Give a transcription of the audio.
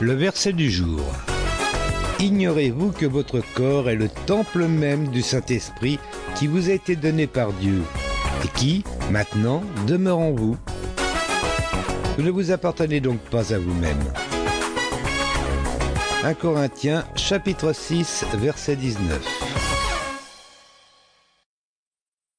Le verset du jour. Ignorez-vous que votre corps est le temple même du Saint-Esprit qui vous a été donné par Dieu et qui, maintenant, demeure en vous Vous ne vous appartenez donc pas à vous-même. 1 Corinthiens chapitre 6 verset 19